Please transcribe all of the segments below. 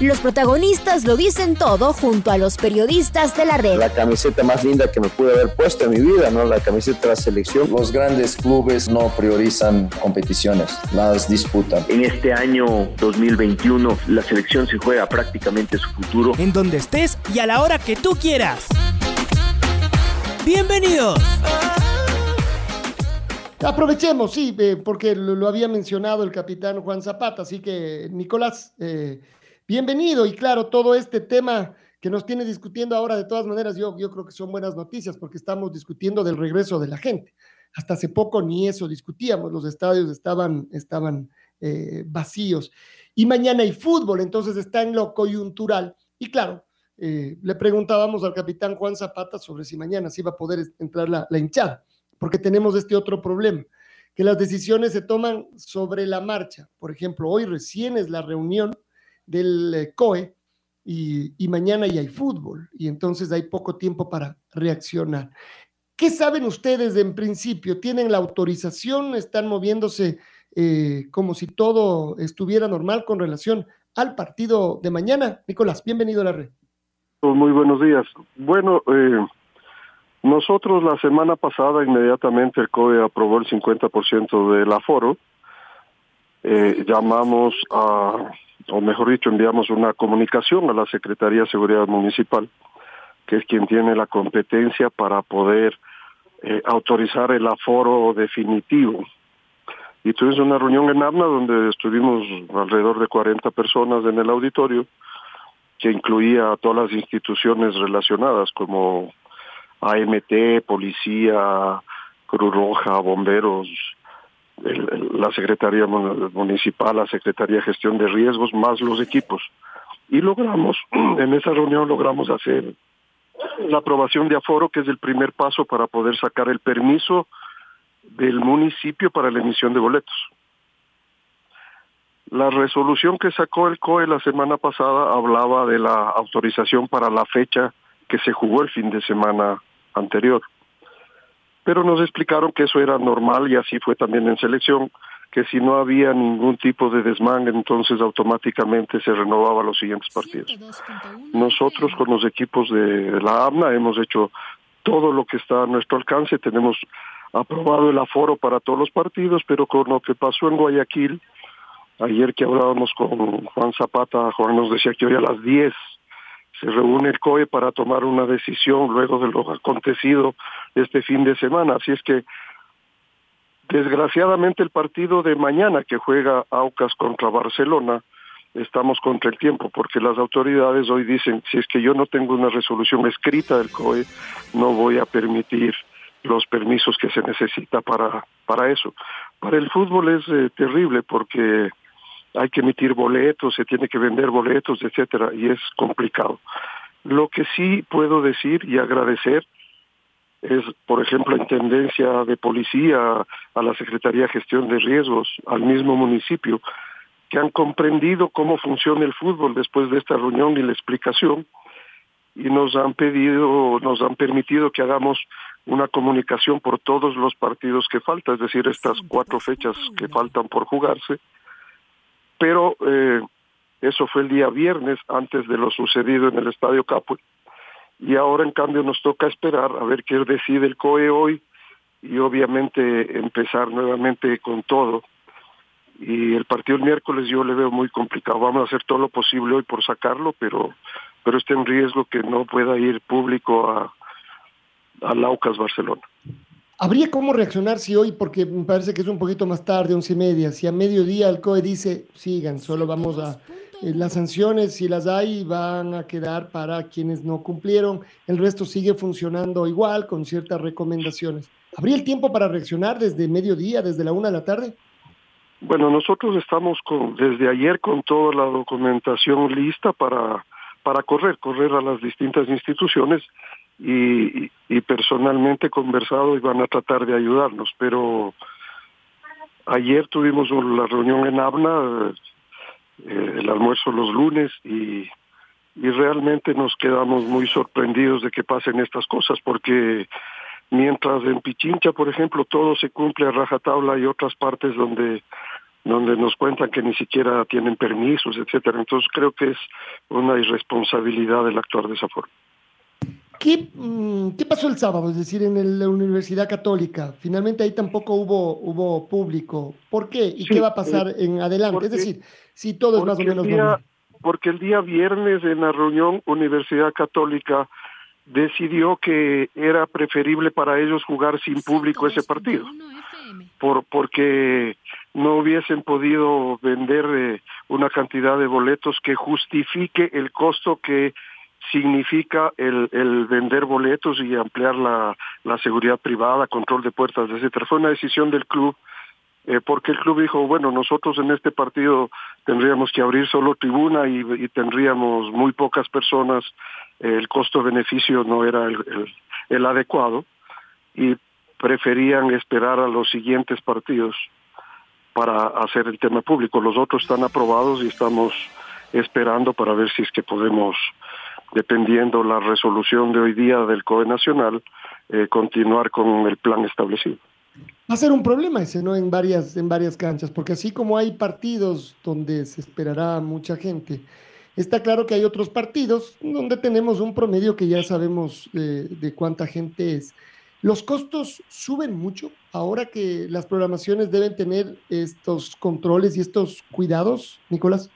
Los protagonistas lo dicen todo junto a los periodistas de la red. La camiseta más linda que me pude haber puesto en mi vida, ¿no? La camiseta de la selección. Los grandes clubes no priorizan competiciones, las disputan. En este año 2021 la selección se juega prácticamente su futuro. En donde estés y a la hora que tú quieras. Bienvenidos. Aprovechemos, sí, eh, porque lo, había mencionado el capitán Juan Zapata, así que Nicolás, eh, bienvenido y claro, todo este tema que nos tiene discutiendo ahora, de todas maneras, yo, yo creo que son buenas noticias porque estamos discutiendo del regreso de la gente. Hasta hace poco ni eso discutíamos, los estadios estaban, estaban eh, vacíos. Y mañana hay fútbol, entonces está en lo coyuntural. Y claro, eh, le preguntábamos al capitán Juan Zapata sobre si mañana se iba a poder entrar la hinchada, porque tenemos este otro problema, que las decisiones se toman sobre la marcha. Por ejemplo, hoy recién es la reunión del eh, COE y, mañana ya hay fútbol y entonces hay poco tiempo para reaccionar. ¿Qué saben ustedes en principio? ¿Tienen la autorización? ¿Están moviéndose eh, como si todo estuviera normal con relación al partido de mañana? Nicolás, bienvenido a la red. Pues muy buenos días. Bueno, eh, nosotros la semana pasada inmediatamente el COE aprobó el 50% del aforo. llamamos a o mejor dicho, enviamos una comunicación a la Secretaría de Seguridad Municipal, que es quien tiene la competencia para poder eh, autorizar el aforo definitivo. Y tuvimos una reunión en Arna donde estuvimos alrededor de 40 personas en el auditorio, que incluía a todas las instituciones relacionadas como AMT, Policía, Cruz Roja, Bomberos, la Secretaría Municipal, la Secretaría de Gestión de Riesgos, más los equipos. Y logramos, en esa reunión logramos hacer la aprobación de aforo, que es el primer paso para poder sacar el permiso del municipio para la emisión de boletos. La resolución que sacó el COE la semana pasada hablaba de la autorización para la fecha que se jugó el fin de semana anterior pero nos explicaron que eso era normal y así fue también en selección, que si no había ningún tipo de desmán, entonces automáticamente se renovaba los siguientes partidos. Nosotros con los equipos de la AMNA hemos hecho todo lo que está a nuestro alcance, tenemos aprobado el aforo para todos los partidos, pero con lo que pasó en Guayaquil, ayer que hablábamos con Juan Zapata, Juan nos decía que hoy a las 10 se reúne el COE para tomar una decisión luego de lo acontecido este fin de semana. Así es que, desgraciadamente, el partido de mañana que juega Aucas contra Barcelona, estamos contra el tiempo, porque las autoridades hoy dicen, si es que yo no tengo una resolución escrita del COE, no voy a permitir los permisos que se necesita para, para eso. Para el fútbol es eh, terrible porque hay que emitir boletos, se tiene que vender boletos, etcétera, y es complicado. Lo que sí puedo decir y agradecer es, por ejemplo, la Intendencia de Policía, a la Secretaría de Gestión de Riesgos, al mismo municipio, que han comprendido cómo funciona el fútbol después de esta reunión y la explicación, y nos han pedido, nos han permitido que hagamos una comunicación por todos los partidos que faltan, es decir, estas cuatro fechas que faltan por jugarse, pero eh, eso fue el día viernes antes de lo sucedido en el Estadio Capo. Y ahora en cambio nos toca esperar a ver qué decide el COE hoy y obviamente empezar nuevamente con todo. Y el partido el miércoles yo le veo muy complicado. Vamos a hacer todo lo posible hoy por sacarlo, pero pero está en riesgo que no pueda ir público a, a Laucas, Barcelona. ¿Habría cómo reaccionar si hoy, porque me parece que es un poquito más tarde, once y media, si a mediodía el COE dice, sigan, solo vamos a... Eh, las sanciones, si las hay, van a quedar para quienes no cumplieron, el resto sigue funcionando igual, con ciertas recomendaciones. ¿Habría el tiempo para reaccionar desde mediodía, desde la una de la tarde? Bueno, nosotros estamos con, desde ayer con toda la documentación lista para, para correr, correr a las distintas instituciones y, y personalmente conversado y van a tratar de ayudarnos, pero ayer tuvimos la reunión en Abna, eh, el almuerzo los lunes y, y realmente nos quedamos muy sorprendidos de que pasen estas cosas porque mientras en Pichincha, por ejemplo, todo se cumple a rajatabla hay otras partes donde donde nos cuentan que ni siquiera tienen permisos, etcétera. Entonces creo que es una irresponsabilidad el actuar de esa forma. ¿Qué, mm, ¿Qué, pasó el sábado? Es decir, en la Universidad Católica. Finalmente ahí tampoco hubo, hubo público. ¿Por qué? ¿Y qué va a pasar eh, en adelante? es decir, si todo es más o menos día, Porque el día viernes en la reunión Universidad Católica decidió que era preferible para ellos jugar sin público ese partido. Por, porque no hubiesen podido vender eh, una cantidad de boletos que justifique el costo que significa el, vender boletos y ampliar la, seguridad privada, control de puertas, etcétera. Fue una decisión del club eh, porque el club dijo, bueno, nosotros en este partido tendríamos que abrir solo tribuna y, tendríamos muy pocas personas, el costo-beneficio no era el, adecuado y preferían esperar a los siguientes partidos para hacer el tema público. Los otros están aprobados y estamos esperando para ver si es que podemos dependiendo la resolución de hoy día del COE Nacional, eh, continuar con el plan establecido. Va a ser un problema ese, ¿no? En varias, en varias canchas, porque así como hay partidos donde se esperará mucha gente, está claro que hay otros partidos donde tenemos un promedio que ya sabemos eh, de cuánta gente es. ¿Los costos suben mucho ahora que las programaciones deben tener estos controles y estos cuidados, Nicolás?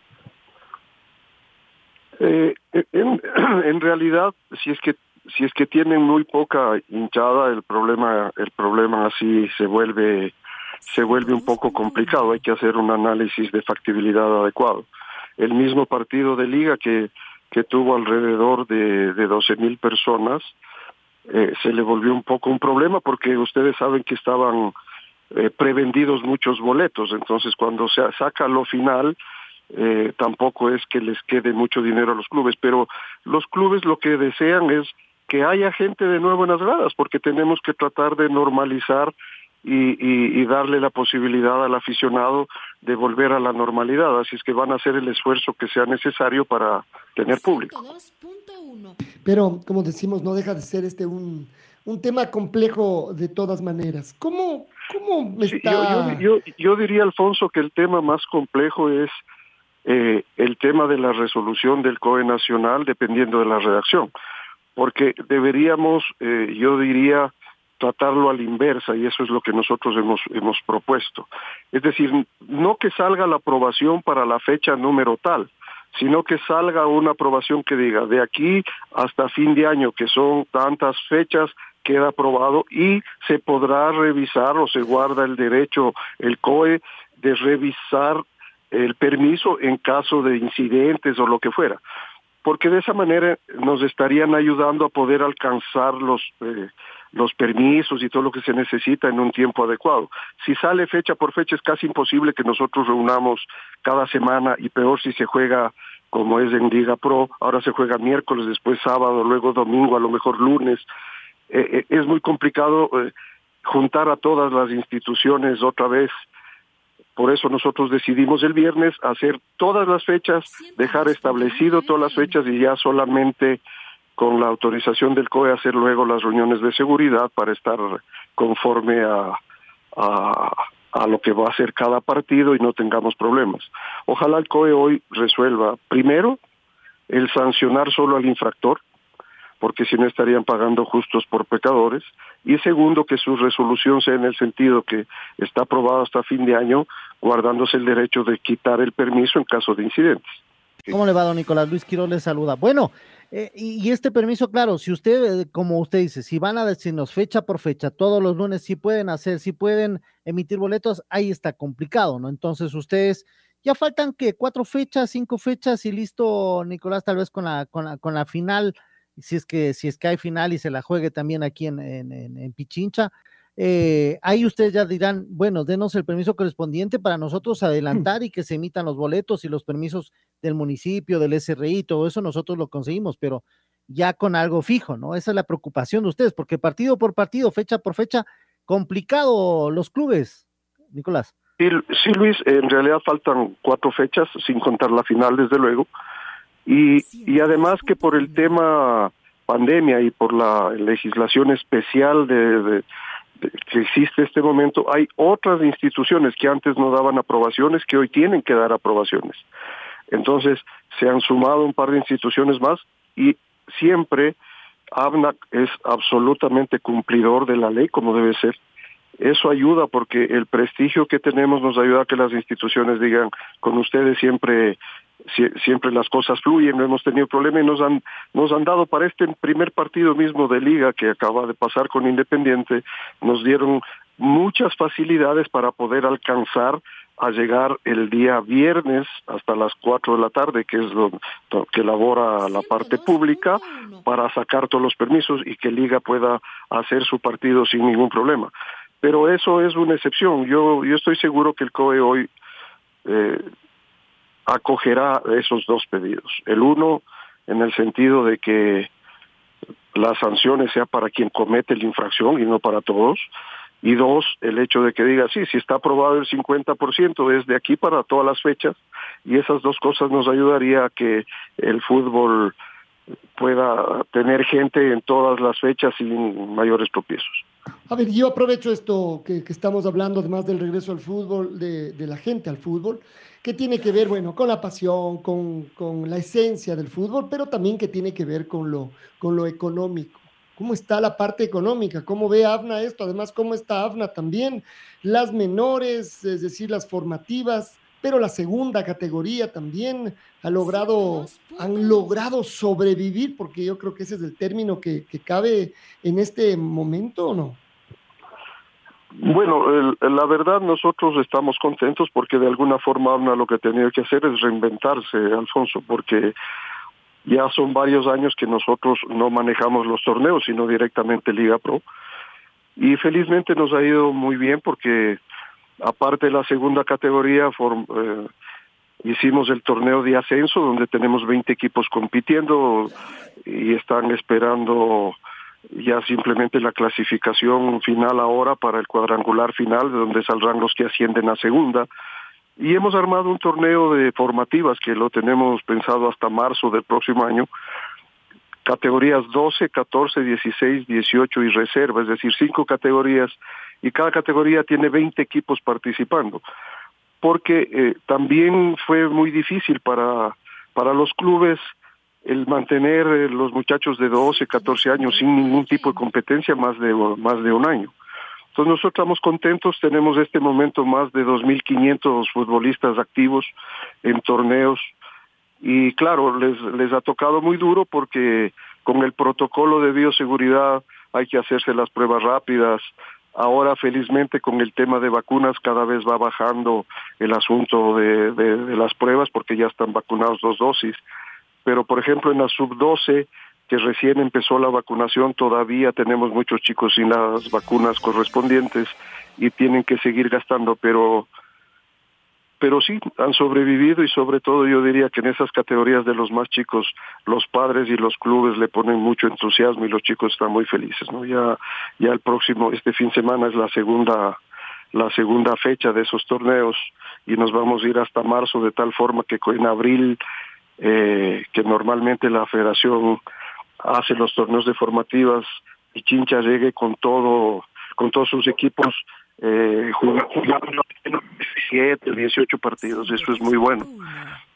Eh, en, en, realidad, si es que si es que tienen muy poca hinchada, el problema el problema así se vuelve se vuelve un poco complicado. Hay que hacer un análisis de factibilidad adecuado. El mismo partido de liga que que tuvo alrededor de, de 12 mil personas, eh, se le volvió un poco un problema porque ustedes saben que estaban eh, prevendidos muchos boletos, entonces cuando se saca lo final, eh, tampoco es que les quede mucho dinero a los clubes, pero los clubes lo que desean es que haya gente de nuevo en las gradas, porque tenemos que tratar de normalizar y, y, y, darle la posibilidad al aficionado de volver a la normalidad. Así es que van a hacer el esfuerzo que sea necesario para tener público. Pero, como decimos, no deja de ser este un, un tema complejo de todas maneras. ¿Cómo, cómo está? yo, yo, yo, yo diría, Alfonso, que el tema más complejo es eh, el tema de la resolución del COE nacional dependiendo de la redacción, porque deberíamos, eh, yo diría, tratarlo a la inversa y eso es lo que nosotros hemos, hemos propuesto. Es decir, no que salga la aprobación para la fecha número tal, sino que salga una aprobación que diga de aquí hasta fin de año, que son tantas fechas, queda aprobado y se podrá revisar o se guarda el derecho, el COE, de revisar el permiso en caso de incidentes o lo que fuera, porque de esa manera nos estarían ayudando a poder alcanzar los eh, los permisos y todo lo que se necesita en un tiempo adecuado. Si sale fecha por fecha es casi imposible que nosotros reunamos cada semana y peor si se juega como es en Liga Pro, ahora se juega miércoles, después sábado, luego domingo, a lo mejor lunes. Eh, eh, es muy complicado juntar a todas las instituciones otra vez por eso nosotros decidimos el viernes hacer todas las fechas, dejar establecido todas las fechas y ya solamente con la autorización del COE hacer luego las reuniones de seguridad para estar conforme a, a, lo que va a ser cada partido y no tengamos problemas. Ojalá el COE hoy resuelva primero el sancionar solo al infractor, porque si no estarían pagando justos por pecadores, y segundo, que su resolución sea en el sentido que está aprobado hasta fin de año, guardándose el derecho de quitar el permiso en caso de incidentes. ¿Cómo le va, don Nicolás? Luis Quiroz le saluda. Bueno, eh, y, y, este permiso, claro, si usted, eh, como usted dice, si van a decirnos fecha por fecha, todos los lunes, si pueden hacer, si pueden emitir boletos, ahí está complicado, ¿no? Entonces ustedes, ya faltan que cuatro fechas, cinco fechas y listo, Nicolás, tal vez con la, con la, con la final si es que, si es que hay final y se la juegue también aquí en, en, en Pichincha, eh, ahí ustedes ya dirán, bueno, denos el permiso correspondiente para nosotros adelantar y que se emitan los boletos y los permisos del municipio, del SRI, todo eso nosotros lo conseguimos, pero ya con algo fijo, ¿no? Esa es la preocupación de ustedes, porque partido por partido, fecha por fecha, complicado los clubes, Nicolás. Sí, sí, Luis, en realidad faltan cuatro fechas, sin contar la final, desde luego. Y, y además que por el tema pandemia y por la legislación especial de, de, que existe este momento, hay otras instituciones que antes no daban aprobaciones que hoy tienen que dar aprobaciones. Entonces, se han sumado un par de instituciones más y siempre ABNAC es absolutamente cumplidor de la ley como debe ser. Eso ayuda porque el prestigio que tenemos nos ayuda a que las instituciones digan, con ustedes siempre siempre las cosas fluyen, no hemos tenido problema y nos han, nos han dado para este primer partido mismo de liga que acaba de pasar con Independiente, nos dieron muchas facilidades para poder alcanzar a llegar el día viernes hasta las 4 de la tarde, que es lo que elabora la parte pública, para sacar todos los permisos y que Liga pueda hacer su partido sin ningún problema. Pero eso es una excepción. Yo, yo estoy seguro que el COE hoy eh, acogerá esos dos pedidos. El uno, en el sentido de que las sanciones sea para quien comete la infracción y no para todos y dos, el hecho de que diga, sí, si está aprobado el 50% desde aquí para todas las fechas, y esas dos cosas nos ayudaría a que el fútbol pueda tener gente en todas las fechas sin mayores tropiezos. A ver, yo aprovecho esto que, estamos hablando, además del regreso al fútbol, de, de, la gente al fútbol, que tiene que ver, bueno, con la pasión, con, con la esencia del fútbol, pero también que tiene que ver con lo, con lo económico. Cómo está la parte económica, cómo ve AFNA esto, además cómo está AFNA también, las menores, es decir, las formativas, pero la segunda categoría también ha logrado, han logrado sobrevivir, porque yo creo que ese es el término que, cabe en este momento, ¿o no? Bueno, la verdad nosotros estamos contentos porque de alguna forma AFNA lo que ha tenido que hacer es reinventarse, Alfonso, porque ya son varios años que nosotros no manejamos los torneos, sino directamente Liga Pro. Y felizmente nos ha ido muy bien porque aparte de la segunda categoría, eh, hicimos el torneo de ascenso donde tenemos 20 equipos compitiendo y están esperando ya simplemente la clasificación final ahora para el cuadrangular final, de donde saldrán los que ascienden a segunda. Y hemos armado un torneo de formativas que lo tenemos pensado hasta marzo del próximo año, categorías 12, 14, 16, 18 y reserva, es decir, cinco categorías, y cada categoría tiene 20 equipos participando, porque eh, también fue muy difícil para, para los clubes el mantener eh, los muchachos de 12, 14 años sin ningún tipo de competencia más de, más de un año. Entonces nosotros estamos contentos, tenemos este momento más de 2.500 futbolistas activos en torneos y claro, les, les ha tocado muy duro porque con el protocolo de bioseguridad hay que hacerse las pruebas rápidas. Ahora, felizmente, con el tema de vacunas, cada vez va bajando el asunto de, las pruebas porque ya están vacunados dos dosis. Pero, por ejemplo, en la sub-12 que recién empezó la vacunación, todavía tenemos muchos chicos sin las vacunas correspondientes y tienen que seguir gastando, pero pero sí han sobrevivido y sobre todo yo diría que en esas categorías de los más chicos los padres y los clubes le ponen mucho entusiasmo y los chicos están muy felices no ya ya el próximo este fin de semana es la segunda la segunda fecha de esos torneos y nos vamos a ir hasta marzo de tal forma que en abril eh, que normalmente la federación hace los torneos de formativas y Chincha llegue con todo con todos sus equipos eh, jugando 17, 18 partidos, eso es muy bueno.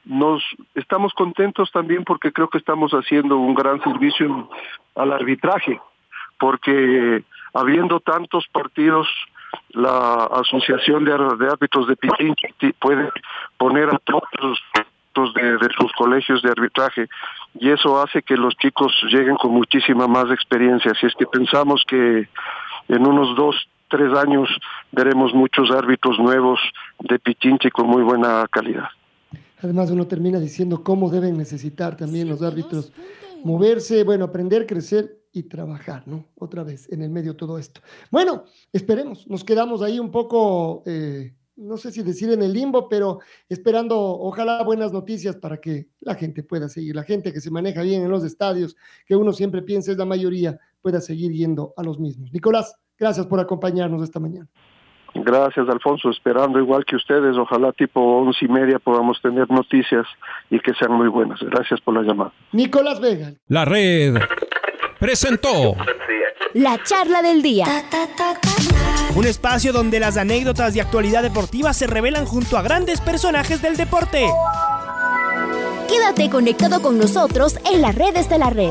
Nos estamos contentos también porque creo que estamos haciendo un gran servicio al arbitraje, porque habiendo tantos partidos la Asociación de, Árbitros de Pichincha puede poner a todos los de, sus colegios de arbitraje y eso hace que los chicos lleguen con muchísima más experiencia. Así es que pensamos que en unos dos, tres años veremos muchos árbitros nuevos de Pichinche con muy buena calidad. Además uno termina diciendo cómo deben necesitar también los árbitros moverse, bueno, aprender, crecer y trabajar, ¿no? Otra vez en el medio de todo esto. Bueno, esperemos, nos quedamos ahí un poco... Eh, no sé si decir en el limbo, pero esperando, ojalá, buenas noticias para que la gente pueda seguir, la gente que se maneja bien en los estadios, que uno siempre piensa es la mayoría, pueda seguir yendo a los mismos. Nicolás, gracias por acompañarnos esta mañana. Gracias, Alfonso. Esperando igual que ustedes, ojalá tipo once y media podamos tener noticias y que sean muy buenas. Gracias por la llamada. Nicolás Vega. La red presentó la charla del día. Un espacio donde las anécdotas de actualidad deportiva se revelan junto a grandes personajes del deporte. Quédate conectado con nosotros en las redes de la red.